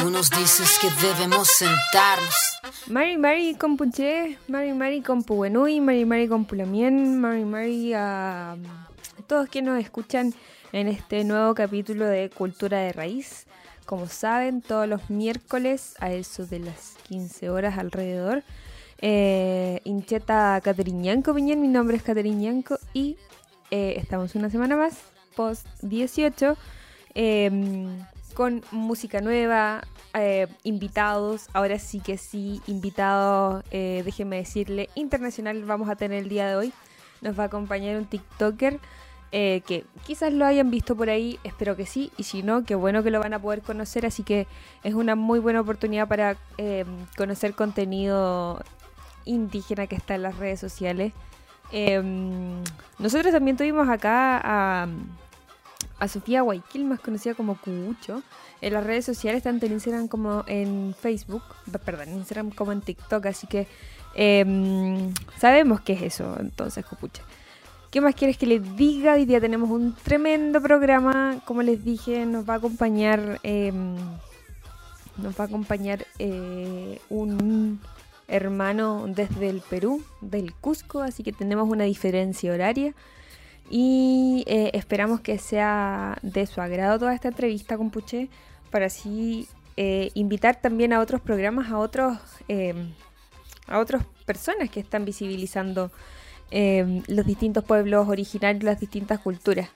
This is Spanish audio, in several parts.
Tú nos dices que debemos sentarnos. Mari Mari Compuche, Mari Mari Compuenui, Mari Mari Compulamien, Mari Mari a todos quienes nos escuchan en este nuevo capítulo de Cultura de Raíz. Como saben, todos los miércoles a eso de las 15 horas alrededor. Eh, Incheta Cateriñanco Piñén, mi nombre es Cateriñanco y eh, estamos una semana más, post 18, em, con música nueva, eh, invitados, ahora sí que sí, invitados, eh, déjenme decirle, internacional vamos a tener el día de hoy. Nos va a acompañar un TikToker eh, que quizás lo hayan visto por ahí, espero que sí, y si no, qué bueno que lo van a poder conocer, así que es una muy buena oportunidad para eh, conocer contenido indígena que está en las redes sociales. Eh, nosotros también tuvimos acá a, a Sofía Guayquil, más conocida como Cubucho, en las redes sociales, tanto en Instagram como en Facebook, perdón, en Instagram como en TikTok, así que eh, sabemos qué es eso, entonces, Cupucha. ¿Qué más quieres que les diga? Hoy día tenemos un tremendo programa. Como les dije, nos va a acompañar. eh, nos va a acompañar eh, un hermano desde el Perú, del Cusco, así que tenemos una diferencia horaria. Y eh, esperamos que sea de su agrado toda esta entrevista con Puché, para así eh, invitar también a otros programas, a otros, eh, a otras personas que están visibilizando eh, los distintos pueblos originarios, las distintas culturas.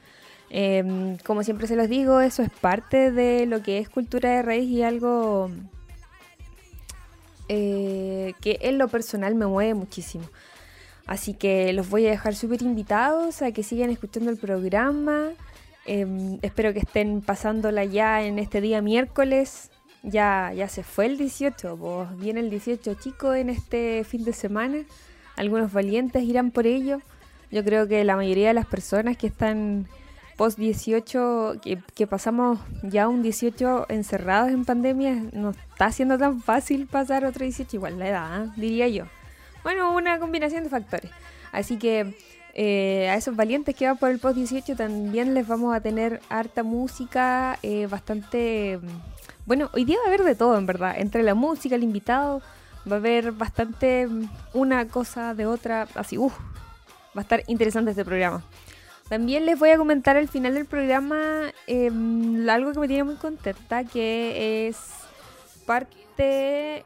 Eh, como siempre se los digo, eso es parte de lo que es cultura de raíz y algo eh, que en lo personal me mueve muchísimo. Así que los voy a dejar súper invitados a que sigan escuchando el programa. Eh, espero que estén pasándola ya en este día miércoles. Ya, ya se fue el 18, vos viene el 18 chico en este fin de semana. Algunos valientes irán por ello. Yo creo que la mayoría de las personas que están post 18, que, pasamos ya un 18 encerrados en pandemia, no está siendo tan fácil pasar otro 18, igual la edad, diría yo. Bueno, una combinación de factores. Así que eh, a esos valientes que van por el post 18 también les vamos a tener harta música, eh, bastante... Bueno, hoy día va a haber de todo, en verdad. Entre la música, el invitado, va a haber bastante mm, una cosa de otra, así, uff, va a estar interesante este programa. También les voy a comentar al final del programa eh, algo que me tiene muy contenta, que es parte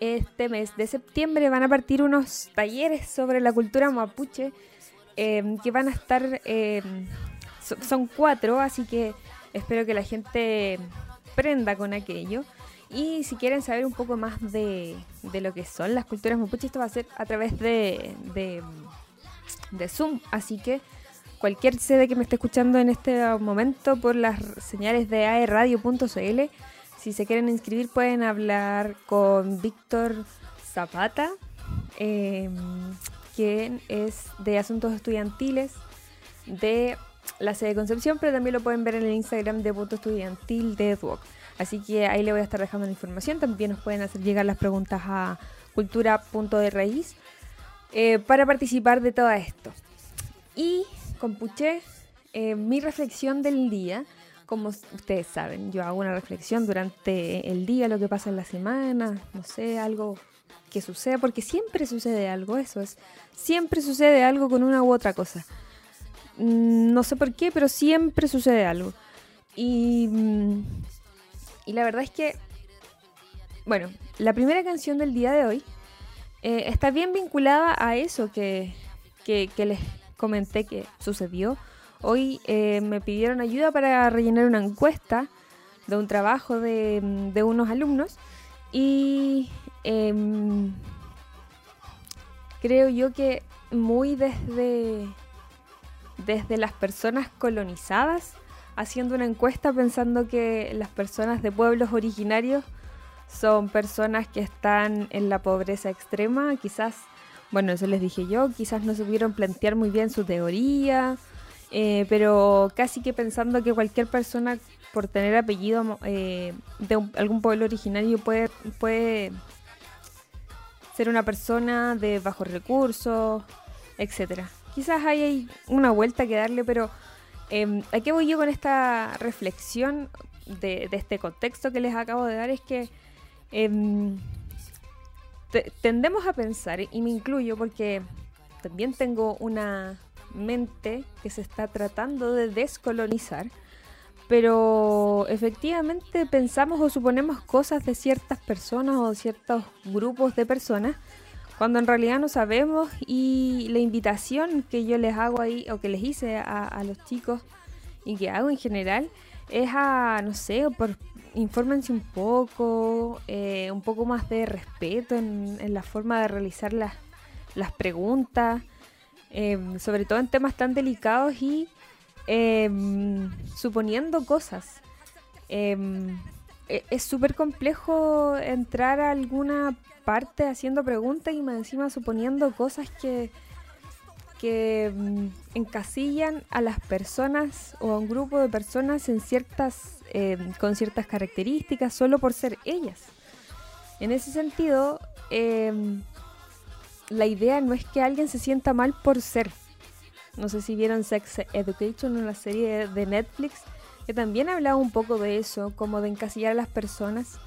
este mes de septiembre van a partir unos talleres sobre la cultura mapuche eh, que van a estar, eh, so- son cuatro, así que espero que la gente prenda con aquello. Y si quieren saber un poco más de, de lo que son las culturas mapuche, esto va a ser a través de, de, de Zoom, así que cualquier sede que me esté escuchando en este momento por las señales de aerradio.cl, si se quieren inscribir pueden hablar con Víctor Zapata, eh, quien es de Asuntos Estudiantiles de la sede de Concepción, pero también lo pueden ver en el Instagram de Punto Estudiantil de Duoc. Así que ahí le voy a estar dejando la información. También nos pueden hacer llegar las preguntas a cultura.de eh, para participar de todo esto. Y con Puché, eh, mi reflexión del día, como ustedes saben, yo hago una reflexión durante el día, lo que pasa en la semana, no sé, algo que suceda, porque siempre sucede algo, eso es, siempre sucede algo con una u otra cosa. Mm, No sé por qué, pero siempre sucede algo. Y, mm, y la verdad es que, bueno, la primera canción del día de hoy eh, está bien vinculada a eso que, que les comenté que sucedió. Hoy eh, me pidieron ayuda para rellenar una encuesta de un trabajo de, mm, unos alumnos y em, creo yo que muy desde, desde las personas colonizadas, haciendo una encuesta pensando que las personas de pueblos originarios son personas que están en la pobreza extrema, quizás, bueno, eso les dije yo, quizás no supieron plantear muy bien su teoría, eh, pero casi que pensando que cualquier persona por tener apellido eh, de algún pueblo originario puede, puede ser una persona de bajos recursos, etcétera. Quizás hay una vuelta que darle, pero eh, ¿a qué voy yo con esta reflexión? de, este contexto que les acabo de dar es que em, tendemos a pensar, y me incluyo porque también tengo una mente que se está tratando de descolonizar, pero efectivamente pensamos o suponemos cosas de ciertas personas o ciertos grupos de personas cuando en realidad no sabemos y la invitación que yo les hago ahí o que les hice a, los chicos y que hago en general es a, no sé, por infórmense un poco, eh, un poco más de respeto en, la forma de realizar las, las preguntas, em, sobre todo en temas tan delicados y em, suponiendo cosas. Em, e, es súper complejo entrar a alguna parte haciendo preguntas y más encima suponiendo cosas que, que encasillan a las personas o a un grupo de personas en ciertas, con ciertas características solo por ser ellas. En ese sentido, la idea no es que alguien se sienta mal por ser. No sé si vieron Sex Education, una serie de Netflix, que también hablaba un poco de eso, como de encasillar a las personas.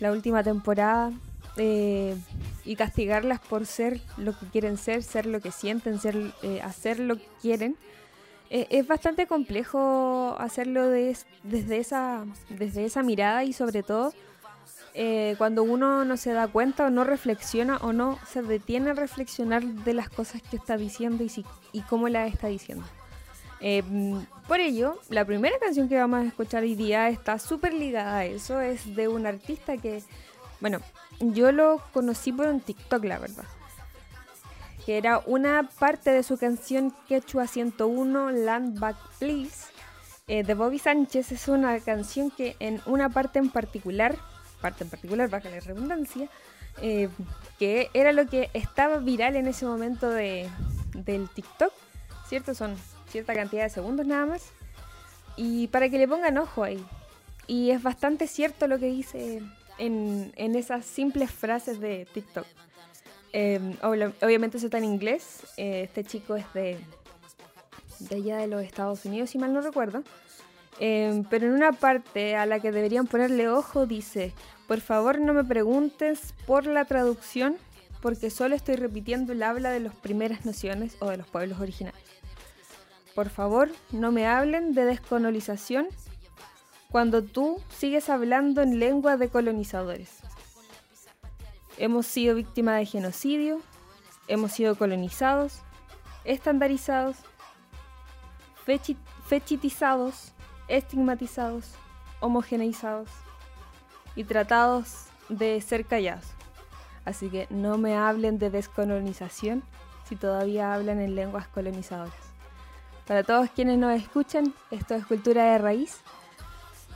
La última temporada eh, y castigarlas por ser lo que quieren ser, ser lo que sienten, ser, eh, hacer lo que quieren. Eh, es bastante complejo hacerlo desde, esa, desde esa mirada y sobre todo cuando uno no se da cuenta o no reflexiona o no se detiene a reflexionar de las cosas que está diciendo y, si, y cómo las está diciendo. por ello, la primera canción que vamos a escuchar hoy día está súper ligada a eso. Es de un artista que, bueno, yo lo conocí por un TikTok, la verdad. Que era una parte de su canción Quechua 101, Land Back Please, eh, de Bobby Sánchez. Es una canción que en una parte en particular, parte en particular, baja la redundancia, eh, que era lo que estaba viral en ese momento de, del TikTok, ¿cierto? Son cierta cantidad de segundos nada más. Y para que le pongan ojo ahí. Y es bastante cierto lo que dice en, esas simples frases de TikTok. Em, obviamente eso está en inglés. Eh, este chico es de, de allá de los Estados Unidos, si mal no recuerdo. Em, pero en una parte a la que deberían ponerle ojo dice, por favor no me preguntes por la traducción porque solo estoy repitiendo el habla de las primeras naciones o de los pueblos originarios. Por favor no me hablen de descolonización cuando tú sigues hablando en lengua de colonizadores. Hemos sido víctimas de genocidio, hemos sido colonizados, estandarizados, fechitizados, estigmatizados, homogeneizados y tratados de ser callados. Así que no me hablen de descolonización si todavía hablan en lenguas colonizadoras. Para todos quienes nos escuchan, esto es Cultura de Raíz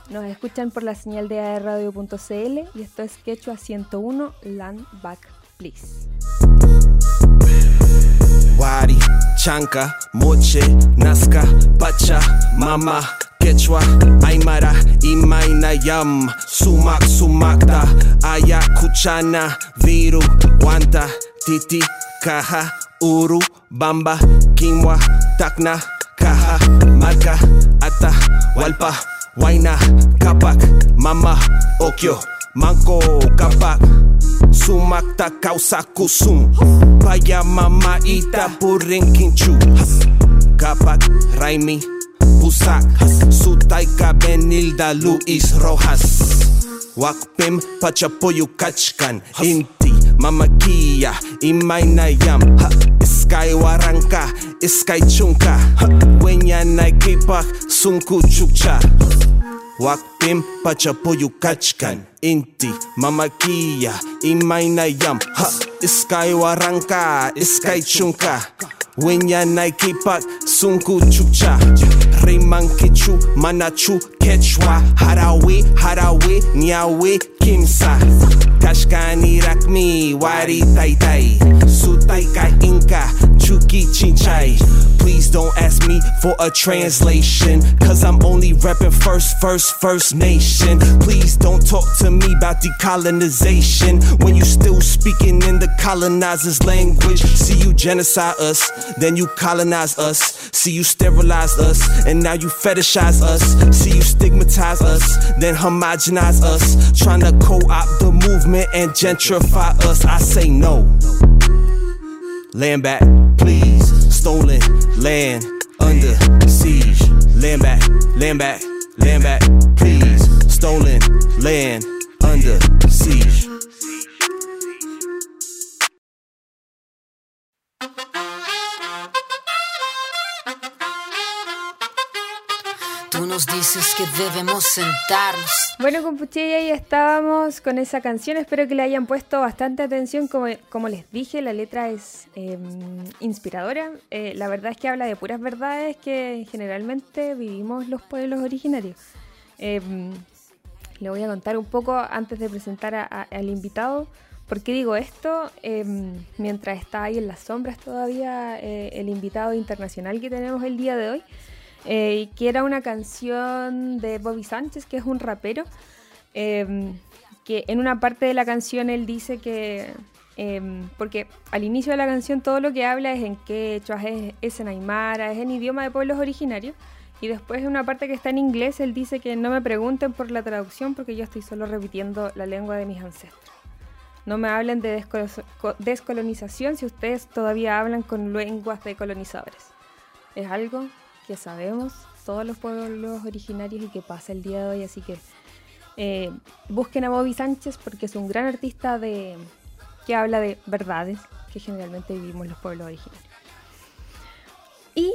nos escuchan por la señal de aerradio.cl y esto es Quechua 101 Land Back Please. Wari, Chanca, Moche, Nazca, Pacha, Mama, Quechua, Aymara, Imaina, Yam, Sumak, Sumakta, Aya, Kuchana, Viru, Guanta, Titi, Caja, Uru, Bamba, Quimwa, Tacna, Caja, Marca, Ata, Walpa, Waina, kapak, mama, okyo, manko, kapak Sumakta kausa kusum Paya mama ita puring kinchu. Kapak, Raimi, Busak Sutaika Benilda Luis Rojas Wakpim Pachapoyu Kachkan Inti Mamakia Imainayam Iskay Waranka Iskay Chunka. Wenya Naikipak Sunku Chukcha. Wakpim pachapoyu kachkan Inti mamakia imainayam Ha iskay waranka iskay chunka Winya naikipak sunku chucha. Rimankichu manachu quechua Harawi harawi nyawi kimsa. Kashkani rakmi wari Tai taitai Sutaika inka chuki chinchay Please don't ask me for a translation, cause I'm only reppin' first, first, first nation. Please don't talk to me about decolonization. When you still speaking in the colonizer's language. See you genocide us then you colonize us. See you sterilize us, and now you fetishize us. See you stigmatize us, then homogenize us. Trying to co opt the movement and gentrify us. I say no. Land back, please. Stolen land under siege. Land back, land back, land back, please. Stolen land under siege. Nos dices que debemos sentarnos. Bueno, compuche, ahí estábamos con esa canción. Espero que le hayan puesto bastante atención. Como, como les dije, la letra es eh, inspiradora. Eh, la verdad es que habla de puras verdades que generalmente vivimos los pueblos originarios. Eh, le voy a contar un poco antes de presentar a, a, al invitado. ¿Por qué digo esto? mientras está ahí en las sombras todavía el invitado internacional que tenemos el día de hoy. Eh, que era una canción de Bobby Sánchez, que es un rapero, eh, que en una parte de la canción él dice que, eh, porque al inicio de la canción todo lo que habla es en quechua, es, es en aymara, es en idioma de pueblos originarios, y después en una parte que está en inglés él dice que no me pregunten por la traducción porque yo estoy solo repitiendo la lengua de mis ancestros. No me hablen de descolonización si ustedes todavía hablan con lenguas de colonizadores. Es algo que sabemos todos los pueblos originarios y que pasa el día de hoy. Así que eh, busquen a Bobby Sánchez porque es un gran artista de, que habla de verdades que generalmente vivimos los pueblos originarios. Y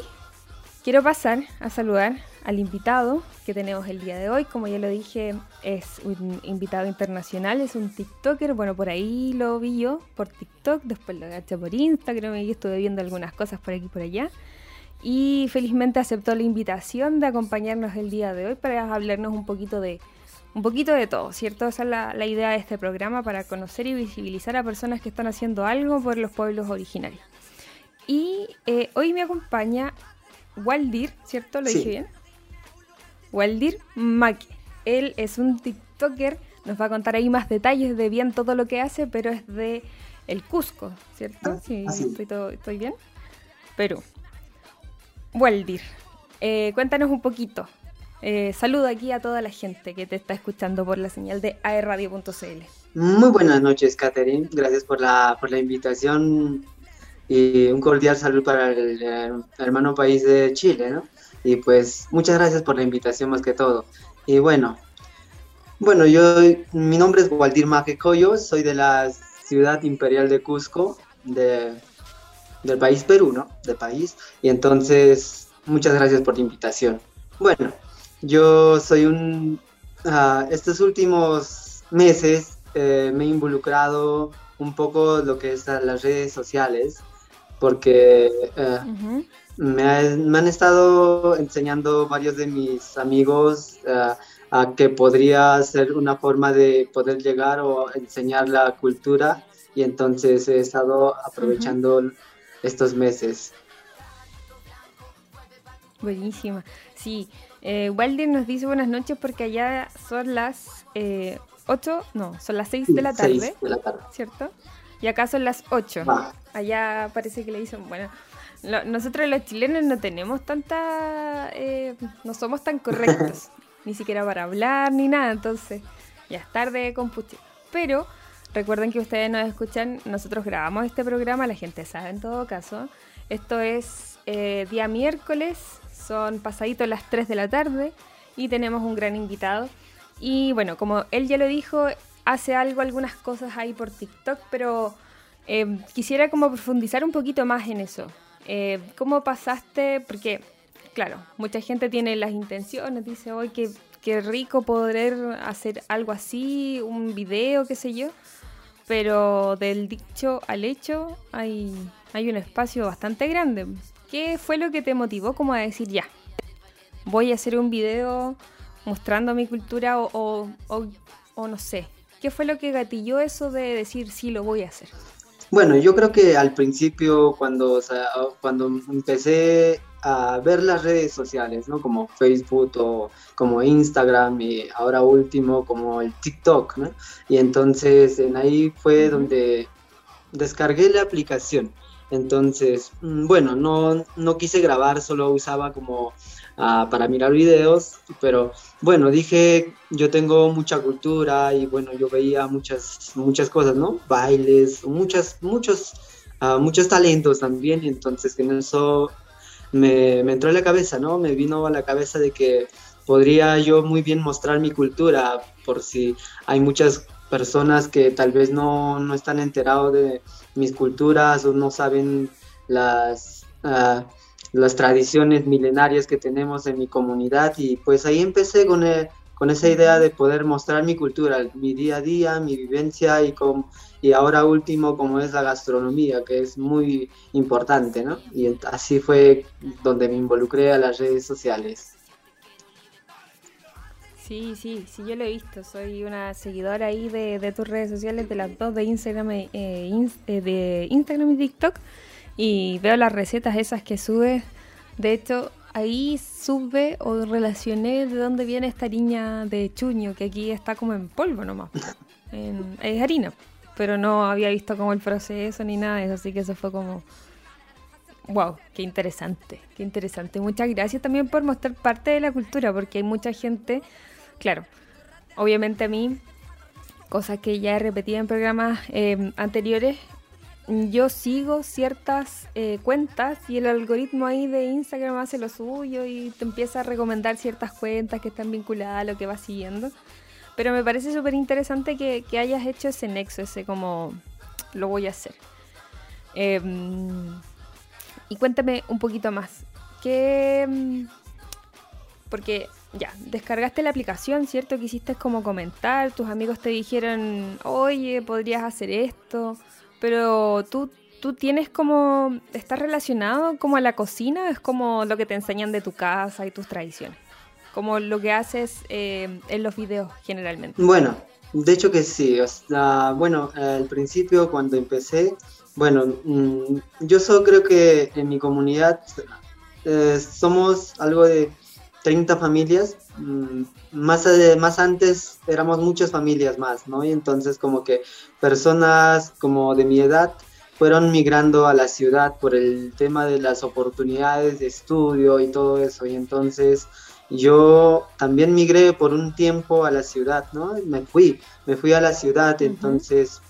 quiero pasar a saludar al invitado que tenemos el día de hoy. Como ya lo dije, es un invitado internacional, es un TikToker. Bueno, por ahí lo vi yo por TikTok, después lo agaché por Instagram y estuve viendo algunas cosas por aquí y por allá y felizmente aceptó la invitación de acompañarnos el día de hoy para hablarnos un poquito de un poquito de todo, ¿cierto? Esa es la, la, idea de este programa para conocer y visibilizar a personas que están haciendo algo por los pueblos originarios. Y eh, hoy me acompaña Waldir, ¿cierto? ¿Lo sí. dije bien? Waldir Maque. Él es un TikToker, nos va a contar ahí más detalles de bien todo lo que hace, pero es de el Cusco, ¿cierto? Sí, estoy, todo, estoy bien. Perú. Waldir, eh, cuéntanos un poquito. Eh, saluda aquí a toda la gente que te está escuchando por la señal de aerradio.cl. Muy buenas noches, Catherine. Gracias por la, por la invitación y un cordial saludo para el, el, hermano país de Chile, ¿no? Y pues muchas gracias por la invitación más que todo. Y bueno, bueno, yo, mi nombre es Waldir Majecoyo, soy de la ciudad imperial de Cusco, de del país Perú, ¿no? Del país. Y entonces, muchas gracias por la invitación. Bueno, yo soy un... Uh, estos últimos meses eh, me he involucrado un poco lo que es las redes sociales, porque uh, uh -huh. me, ha, me, han estado enseñando varios de mis amigos a que podría ser una forma de poder llegar o enseñar la cultura y entonces he estado aprovechando -huh estos meses. Buenísima. Sí, eh, Waldir nos dice buenas noches porque allá son las eh, 8, no, son las 6 de la tarde. 6 de la tarde. ¿Cierto? Y acá son las 8. Ah. Allá parece que le dicen, bueno, lo, nosotros los chilenos no tenemos tanta, eh, no somos tan correctos, ni siquiera para hablar ni nada, entonces ya es tarde con puche. Pero Recuerden que ustedes nos escuchan, nosotros grabamos este programa, la gente sabe en todo caso. Esto es eh, día miércoles, son pasaditos las 3 de la tarde y tenemos un gran invitado. Y bueno, como él ya lo dijo, hace algo, algunas cosas ahí por TikTok, pero eh, quisiera como profundizar un poquito más en eso. Eh, ¿Cómo pasaste? Porque, claro, mucha gente tiene las intenciones, dice hoy que qué rico poder hacer algo así, un video, qué sé yo pero del dicho al hecho hay, hay un espacio bastante grande. ¿Qué fue lo que te motivó como a decir ya? Voy a hacer un video mostrando mi cultura o, o, no sé. ¿Qué fue lo que gatilló eso de decir sí lo voy a hacer? Bueno, yo creo que al principio cuando, cuando empecé a ver las redes sociales, ¿no? Como Facebook o como Instagram y ahora último como el TikTok, ¿no? Y entonces en ahí fue uh donde descargué la aplicación. Entonces, mm, bueno, no, no quise grabar, solo usaba como ah, para mirar videos, pero bueno, dije, yo tengo mucha cultura y bueno, yo veía muchas, muchas cosas, ¿no? Bailes, muchas, muchos, ah, muchos talentos también, entonces en eso me, entró en la cabeza, ¿no? Me vino a la cabeza de que podría yo muy bien mostrar mi cultura, por si hay muchas personas que tal vez no, no están enterados de mis culturas o no saben las, uh, las tradiciones milenarias que tenemos en mi comunidad y pues ahí empecé con, el, con esa idea de poder mostrar mi cultura, mi día a día, mi vivencia y, con, y ahora último como es la gastronomía, que es muy importante, ¿no? Y así fue donde me involucré a las redes sociales. Sí, sí, sí, yo lo he visto. Soy una seguidora ahí de, tus redes sociales, de las dos de Instagram, eh, eh, de Instagram y TikTok. Y veo las recetas esas que subes. De hecho, ahí sube o relacioné de dónde viene esta harina de chuño, que aquí está como en polvo nomás. es harina. Pero no había visto como el proceso ni nada de eso, así que eso fue como Wow, qué interesante, qué interesante. Muchas gracias también por mostrar parte de la cultura, porque hay mucha gente claro, obviamente a mí, cosas que ya he repetido en programas em, anteriores, yo sigo ciertas eh, cuentas y el algoritmo ahí de Instagram hace lo suyo y te empieza a recomendar ciertas cuentas que están vinculadas a lo que vas siguiendo. Pero me parece súper interesante que, hayas hecho ese nexo, ese como lo voy a hacer. Em, y cuéntame un poquito más. ¿Qué, em, porque ya, descargaste la aplicación, ¿cierto? Quisiste como comentar, tus amigos te dijeron, oye, podrías hacer esto, pero tú, tú tienes como, ¿estás relacionado como a la cocina? Es como lo que te enseñan de tu casa y tus tradiciones, como lo que haces eh, en los videos generalmente. Bueno, de hecho que sí, bueno, al principio cuando empecé, bueno, mm, yo solo creo que en mi comunidad eh, somos algo de 30 familias, más, más antes éramos muchas familias más, ¿no? Y entonces como que personas como de mi edad fueron migrando a la ciudad por el tema de las oportunidades de estudio y todo eso. Y entonces yo también migré por un tiempo a la ciudad, ¿no? Me fui, me fui a la ciudad, entonces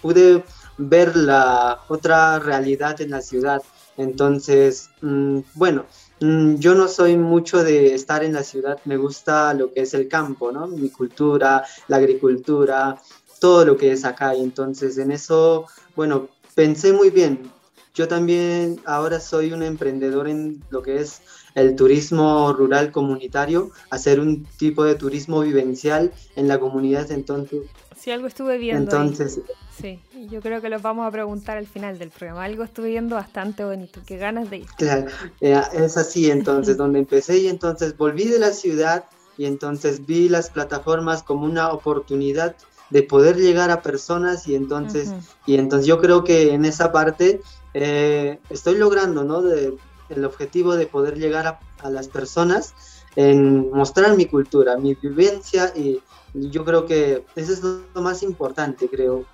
pude ver la otra realidad en la ciudad. Entonces, mm, bueno, yo no soy mucho de estar en la ciudad, me gusta lo que es el campo, ¿no? Mi cultura, la agricultura, todo lo que es acá. Y entonces en eso, bueno, pensé muy bien. Yo también ahora soy un emprendedor en lo que es el turismo rural comunitario, hacer un tipo de turismo vivencial en la comunidad. Entonces, si algo estuve viendo. Entonces, Sí, yo creo que los vamos a preguntar al final del programa. Algo estuve viendo bastante bonito, qué ganas de ir. Claro, eh, es así entonces, donde empecé y entonces volví de la ciudad y entonces vi las plataformas como una oportunidad de poder llegar a personas y entonces, y entonces yo creo que en esa parte eh, estoy logrando, ¿no? De, el objetivo de poder llegar a, a las personas en mostrar mi cultura, mi vivencia y yo creo que eso es lo más importante, creo,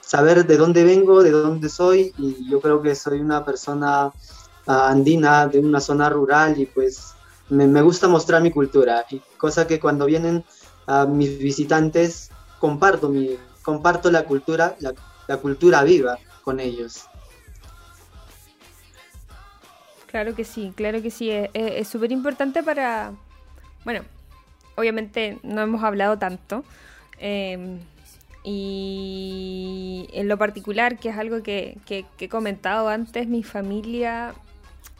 saber de dónde vengo, de dónde soy y yo creo que soy una persona ah, andina de una zona rural y pues me, gusta mostrar mi cultura y cosa que cuando vienen a mis visitantes comparto mi comparto la cultura la, cultura viva con ellos claro que sí claro que sí es súper importante para bueno obviamente no hemos hablado tanto. Em, y en lo particular, que es algo que, he comentado antes, mi familia,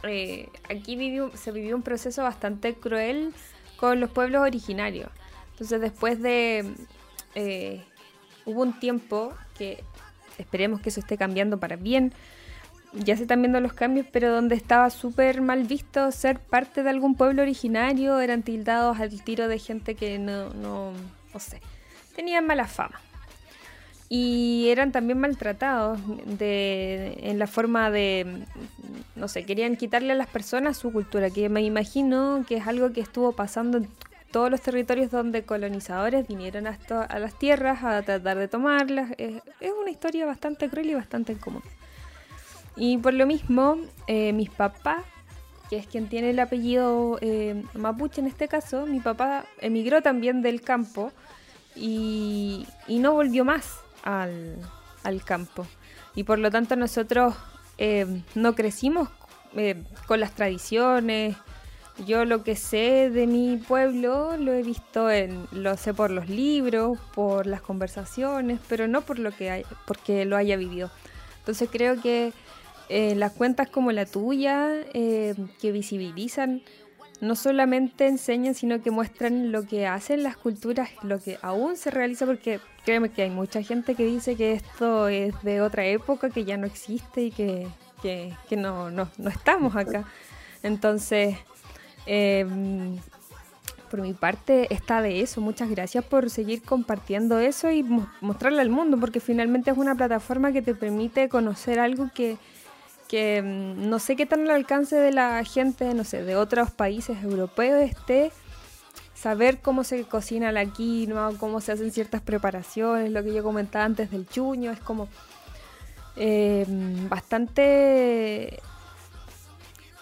eh, aquí vivió, se vivió un proceso bastante cruel con los pueblos originarios. Entonces después de... Eh, hubo un tiempo que esperemos que eso esté cambiando para bien, ya se están viendo los cambios, pero donde estaba súper mal visto ser parte de algún pueblo originario, eran tildados al tiro de gente que no, no, no sé, tenían mala fama. Y eran también maltratados de, en la forma de, no sé, querían quitarle a las personas su cultura, que me imagino que es algo que estuvo pasando en todos los territorios donde colonizadores vinieron hasta a las tierras a tratar de tomarlas. es una historia bastante cruel y bastante común. Y por lo mismo, eh, mis papás, que es quien tiene el apellido eh, mapuche en este caso, mi papá emigró también del campo y, no volvió más al, campo. Y por lo tanto nosotros eh, no crecimos con las tradiciones. Yo lo que sé de mi pueblo lo he visto en, lo sé por los libros, por las conversaciones, pero no por lo que hay, porque lo haya vivido. Entonces creo que eh, las cuentas como la tuya, eh, que visibilizan, no solamente enseñan, sino que muestran lo que hacen las culturas, lo que aún se realiza, porque créeme que hay mucha gente que dice que esto es de otra época, que ya no existe y que, no, no, estamos acá. Entonces, em, por mi parte está de eso. Muchas gracias por seguir compartiendo eso y mostrarle al mundo, porque finalmente es una plataforma que te permite conocer algo que que mm, no sé qué tan al alcance de la gente, no sé, de otros países europeos esté saber cómo se cocina la quinoa, cómo se hacen ciertas preparaciones, lo que yo comentaba antes del chuño, es como eh, bastante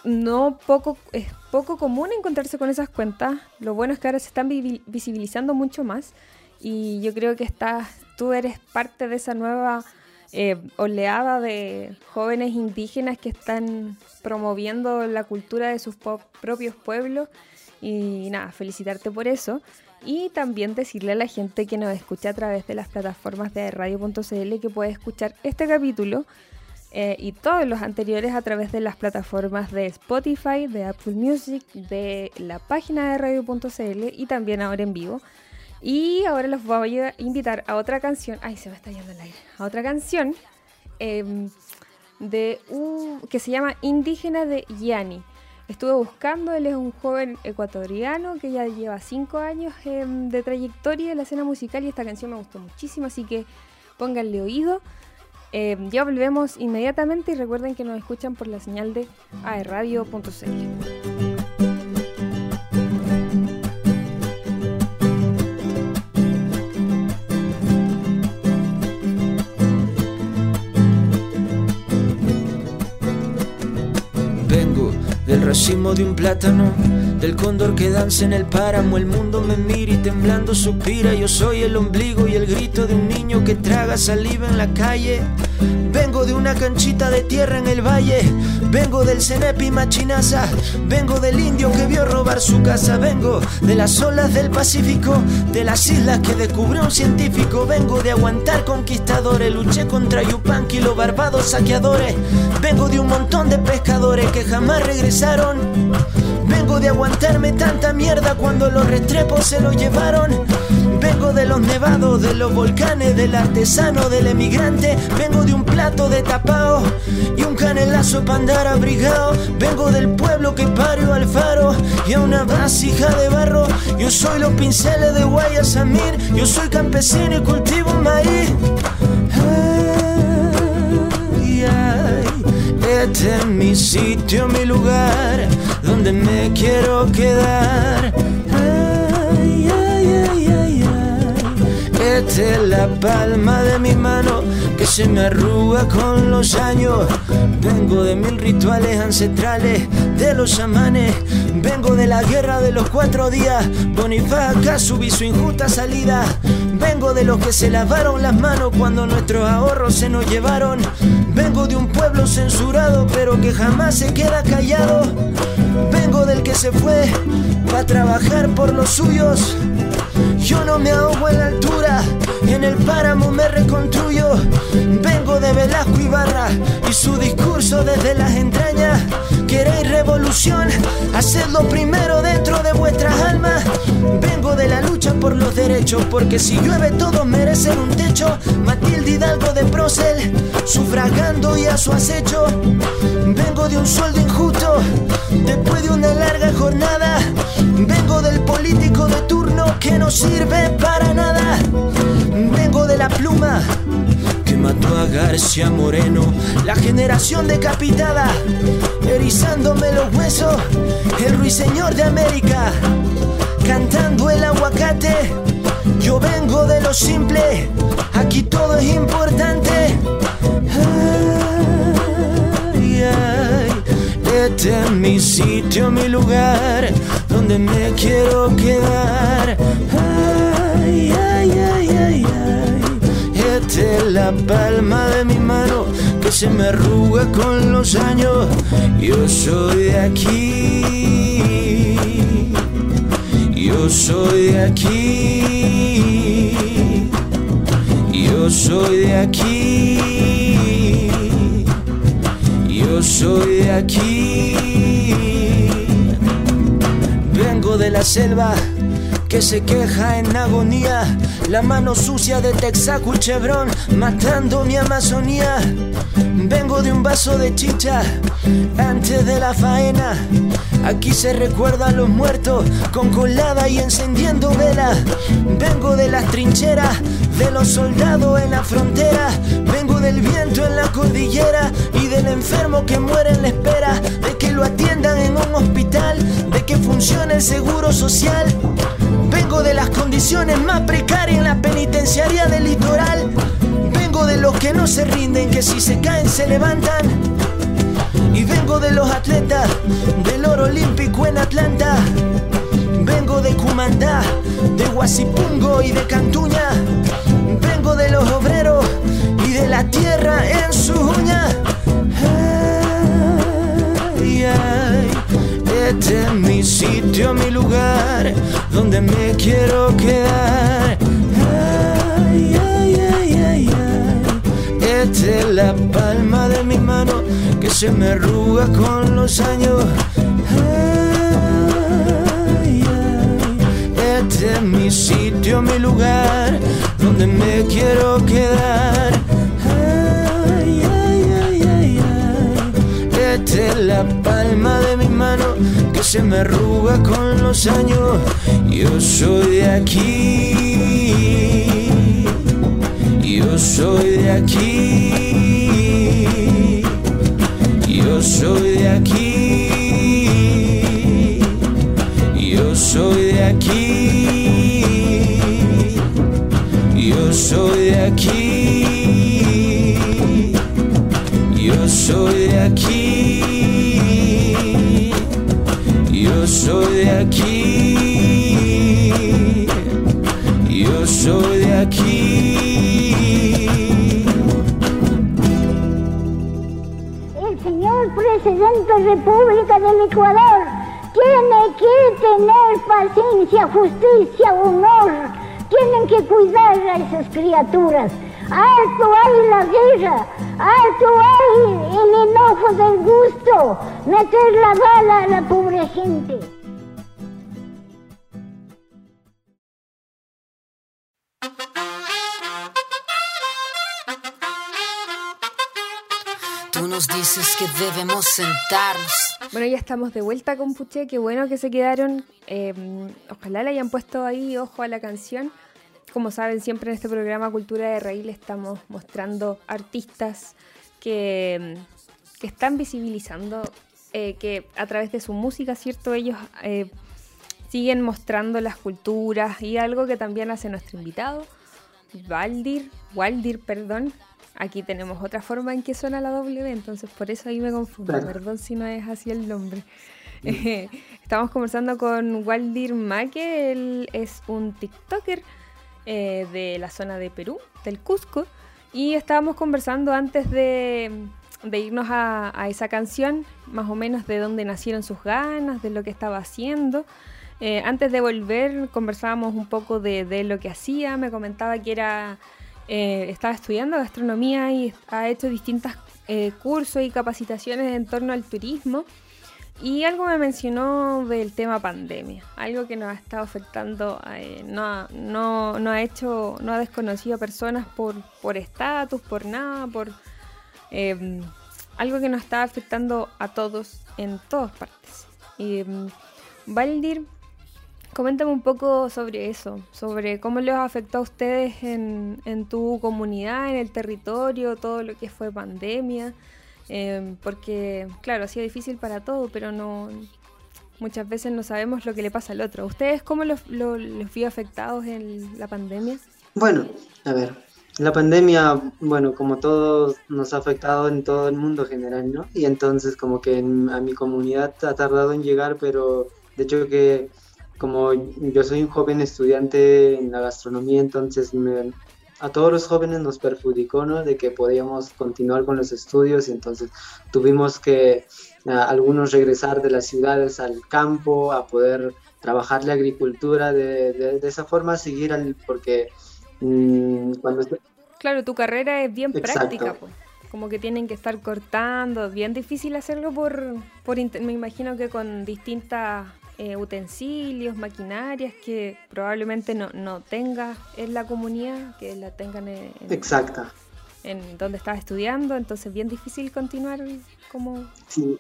no poco es poco común encontrarse con esas cuentas. Lo bueno es que ahora se están visibilizando mucho más y yo creo que estás tú eres parte de esa nueva eh, oleada de jóvenes indígenas que están promoviendo la cultura de sus propios pueblos. Y nada, felicitarte por eso. Y también decirle a la gente que nos escucha a través de las plataformas de radio.cl que puede escuchar este capítulo eh, y todos los anteriores a través de las plataformas de Spotify, de Apple Music, de la página de radio.cl y también ahora en vivo. Y ahora los voy a invitar a otra canción. Ay, se me está yendo el aire. A otra canción em, de un, que se llama Indígena de Yani. Estuve buscando, él es un joven ecuatoriano que ya lleva cinco años em, de trayectoria en la escena musical y esta canción me gustó muchísimo, así que pónganle oído. Em, ya volvemos inmediatamente y recuerden que nos escuchan por la señal de aerradio.cl. racimo de un plátano, del cóndor que danza en el páramo. El mundo me mira y temblando suspira. Yo soy el ombligo y el grito de un niño que traga saliva en la calle. Vengo de una canchita de tierra en el valle. Vengo del cenepi machinaza. Vengo del indio que vio robar su casa. Vengo de las olas del Pacífico, de las islas que descubrió un científico. Vengo de aguantar conquistadores. Luché contra Yupanqui, los barbados saqueadores. Vengo de un montón de pescadores que jamás regresaron. Vengo de aguantarme tanta mierda cuando los restrepos se lo llevaron. Vengo de los nevados, de los volcanes, del artesano, del emigrante. Vengo de un plato de tapao y un canelazo para andar abrigado. Vengo del pueblo que parió al faro y a una vasija de barro. Yo soy los pinceles de Guayasamir. Yo soy campesino y cultivo maíz. Este es mi sitio, mi lugar, donde me quiero quedar. Es la palma de mi mano que se me arruga con los años. Vengo de mil rituales ancestrales, de los chamanes. Vengo de la guerra de los cuatro días. Bonifaca subí su injusta salida. Vengo de los que se lavaron las manos cuando nuestros ahorros se nos llevaron. Vengo de un pueblo censurado pero que jamás se queda callado. Vengo del que se fue para trabajar por los suyos. Yo no me ahogo en la altura, en el páramo me reconstruyo. Vengo de Velasco Ibarra y su discurso desde las entrañas. Queréis revolución, hacedlo primero dentro de vuestras almas. Vengo de la lucha por los derechos, porque si llueve todos merecen un techo. Matilde Hidalgo de Procel, sufragando y a su acecho. Vengo de un sueldo injusto, después de una larga jornada. Vengo del político de turno que no sirve para nada. Vengo de la pluma que mató a García Moreno, la generación decapitada, erizándome los huesos, el ruiseñor de América, cantando el aguacate. Yo vengo de lo simple, aquí todo es importante. Este es mi sitio, mi lugar, donde me quiero quedar. Ay, ay, ay, ay, ay. Esta es la palma de mi mano que se me arruga con los años. Yo soy de aquí. Yo soy de aquí. Yo soy de aquí. Yo soy de aquí. De la selva que se queja en agonía. La mano sucia de Texaco y Chevron matando mi Amazonía. Vengo de un vaso de chicha antes de la faena. Aquí se recuerda los muertos con colada y encendiendo velas. Vengo de las trincheras de los soldados en la frontera. Vengo del viento en la cordillera y del enfermo que muere en la espera de que lo atiendan en un hospital, funcione el seguro social. Vengo de las condiciones más precarias en la penitenciaria del litoral. Vengo de los que no se rinden, que si se caen se levantan. Y vengo de los atletas del oro olímpico en Atlanta. Vengo de Cumandá, de Huasipungo y de Cantuña. Vengo de los obreros y de la tierra en su uña. Este es mi sitio, mi lugar, donde me quiero quedar. Ay. Esta es la palma de mi mano que se me arruga con los años. Este es mi sitio, mi lugar, donde me quiero quedar. Ay, es la palma de mi que se me arruga con los años. Yo soy de aquí. Yo soy de aquí. Yo soy de aquí. Justicia, honor. Tienen que cuidar a esas criaturas. Alto hay la guerra, alto hay el enojo del gusto, meter la bala a la pobre gente. Que debemos sentarnos. Bueno, ya estamos de vuelta con Puché, qué bueno que se quedaron. Eh, ojalá le hayan puesto ahí ojo a la canción. Como saben, siempre en este programa Cultura de Raíz le estamos mostrando artistas que, que están visibilizando, eh, que a través de su música, ¿cierto? Ellos eh, siguen mostrando las culturas y algo que también hace nuestro invitado, Waldir, Waldir, perdón. Aquí tenemos otra forma en que suena la W, entonces por eso ahí me confundo. Claro. Perdón si no es así el nombre. Eh, Estamos conversando con Waldir Maque, él es un TikToker eh, de la zona de Perú, del Cusco, y estábamos conversando antes de, de irnos a, a esa canción, más o menos de dónde nacieron sus ganas, de lo que estaba haciendo. Eh, antes de volver conversábamos un poco de, de lo que hacía, me comentaba que era eh, estaba estudiando gastronomía y ha hecho distintos cursos y capacitaciones en torno al turismo. Y algo me mencionó del tema pandemia, algo que nos ha estado afectando, eh, no, no, no ha hecho, no ha desconocido a personas por estatus, por nada, por eh, algo que nos está afectando a todos en todas partes. Mm, Valdir, coméntame un poco sobre eso, sobre cómo les afectó a ustedes en, en tu comunidad, en el territorio, todo lo que fue pandemia. Eh, porque, claro, ha sido difícil para todo, pero no muchas veces no sabemos lo que le pasa al otro. ¿Ustedes cómo los, lo- los vio afectados en la pandemia? Bueno, a ver, la pandemia, bueno, como todos nos ha afectado en todo el mundo general, ¿no? Y entonces como que a mi comunidad ha tardado en llegar, pero de hecho que como yo soy un joven estudiante en la gastronomía, entonces a todos los jóvenes nos perjudicó, ¿no? De que podíamos continuar con los estudios y entonces tuvimos que algunos regresar de las ciudades al campo a poder trabajar la agricultura de, de, esa forma, seguir al, porque mm, cuando... Claro, tu carrera es bien práctica, pues. como que tienen que estar cortando, bien difícil hacerlo por, por me imagino que con distintas eh, utensilios, maquinarias que probablemente no, no tengas en la comunidad, que la tengan en, Exacta. en donde estás estudiando, entonces bien difícil continuar como... Sí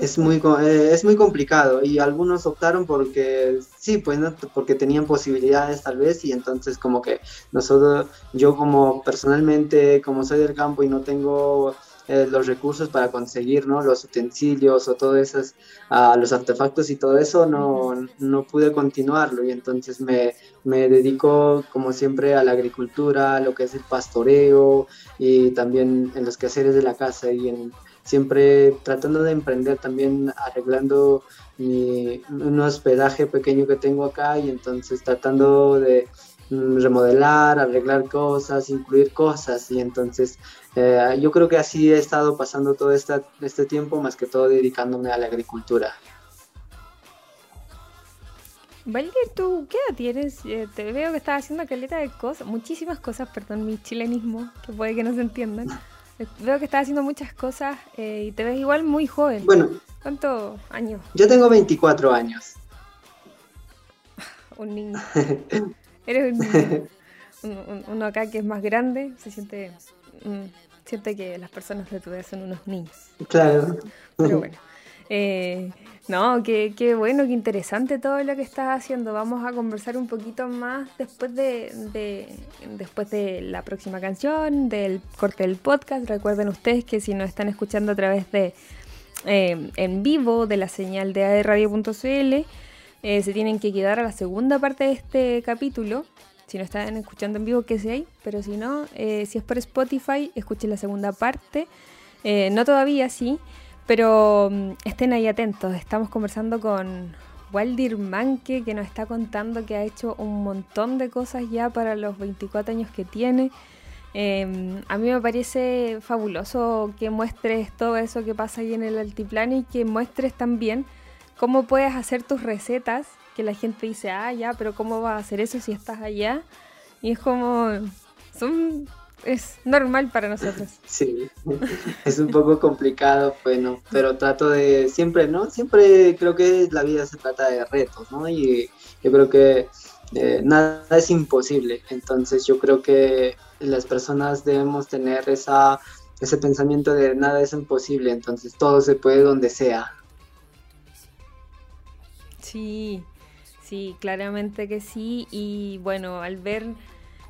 es muy eh, es muy complicado y algunos optaron porque sí pues ¿no? porque tenían posibilidades tal vez y entonces como que nosotros yo como personalmente como soy del campo y no tengo eh, los recursos para conseguir ¿no? los utensilios o todos esos uh, los artefactos y todo eso no, no pude continuarlo y entonces me, me dedico como siempre a la agricultura a lo que es el pastoreo y también en los quehaceres de la casa y en siempre tratando de emprender también arreglando mi, un hospedaje pequeño que tengo acá y entonces tratando de remodelar, arreglar cosas, incluir cosas y entonces eh, yo creo que así he estado pasando todo esta, este tiempo más que todo dedicándome a la agricultura. Valdir, ¿tú qué edad tienes? Eh, te veo que estás haciendo caleta de cosas, muchísimas cosas, perdón, mi chilenismo, que puede que no se entiendan. Veo que estás haciendo muchas cosas eh, y te ves igual muy joven. Bueno. ¿Cuántos años? Yo tengo 24 años. un niño. Eres un, uno acá que es más grande, se siente, mm, siente que las personas de tu edad son unos niños. Claro. Pero bueno. Eh, no, qué, qué, bueno, qué interesante todo lo que estás haciendo. Vamos a conversar un poquito más después de, después de la próxima canción, del corte del podcast. Recuerden ustedes que si nos están escuchando a través de eh, en vivo de la señal de radio.cl, eh, se tienen que quedar a la segunda parte de este capítulo. Si no están escuchando en vivo, que sé hay, pero si no, eh, si es por Spotify, escuchen la segunda parte. no todavía, sí. Pero mm, estén ahí atentos, estamos conversando con Waldir Manque, que nos está contando que ha hecho un montón de cosas ya para los 24 años que tiene. Em, a mí me parece fabuloso que muestres todo eso que pasa ahí en el altiplano y que muestres también cómo puedes hacer tus recetas, que la gente dice, ah, ya, pero ¿cómo vas a hacer eso si estás allá? Y es como, son es normal para nosotros. Sí, es un poco complicado, bueno, pero trato de siempre, ¿no? Siempre creo que la vida se trata de retos, ¿no? Y yo creo que eh, nada es imposible, entonces yo creo que las personas debemos tener esa, ese pensamiento de nada es imposible, entonces todo se puede donde sea. Sí, sí, claramente que sí, y bueno, al ver...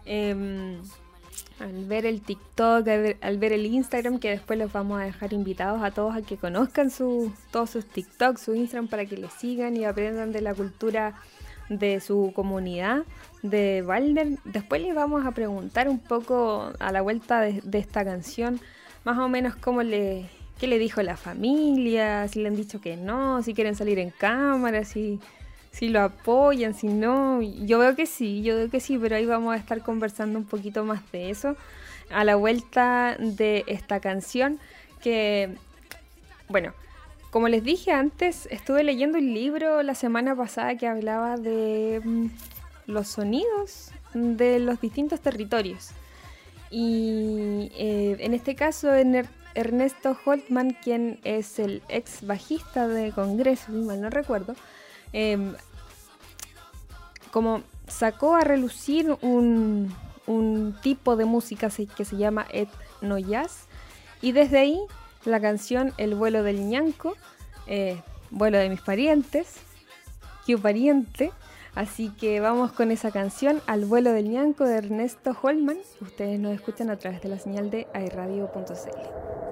Eh, al ver el TikTok, al ver, el Instagram, que después los vamos a dejar invitados a todos a que conozcan su, todos sus TikTok, su Instagram, para que les sigan y aprendan de la cultura de su comunidad de Valder. Después les vamos a preguntar un poco a la vuelta de, esta canción, más o menos cómo le, qué le dijo la familia, si le han dicho que no, si quieren salir en cámara, si si lo apoyan, si no. Yo veo que sí, yo veo que sí, pero ahí vamos a estar conversando un poquito más de eso a la vuelta de esta canción que, bueno, como les dije antes, estuve leyendo un libro la semana pasada que hablaba de mm, los sonidos de los distintos territorios. Y eh, en este caso, Ernesto Holtman, quien es el ex bajista de Congreso, si mal no recuerdo, Em, como sacó a relucir un, tipo de música que se llama etno jazz y desde ahí la canción El vuelo del ñanco, eh, vuelo de mis parientes, que pariente, así que vamos con esa canción Al vuelo del ñanco de Ernesto Holman, ustedes nos escuchan a través de la señal de airradio.cl.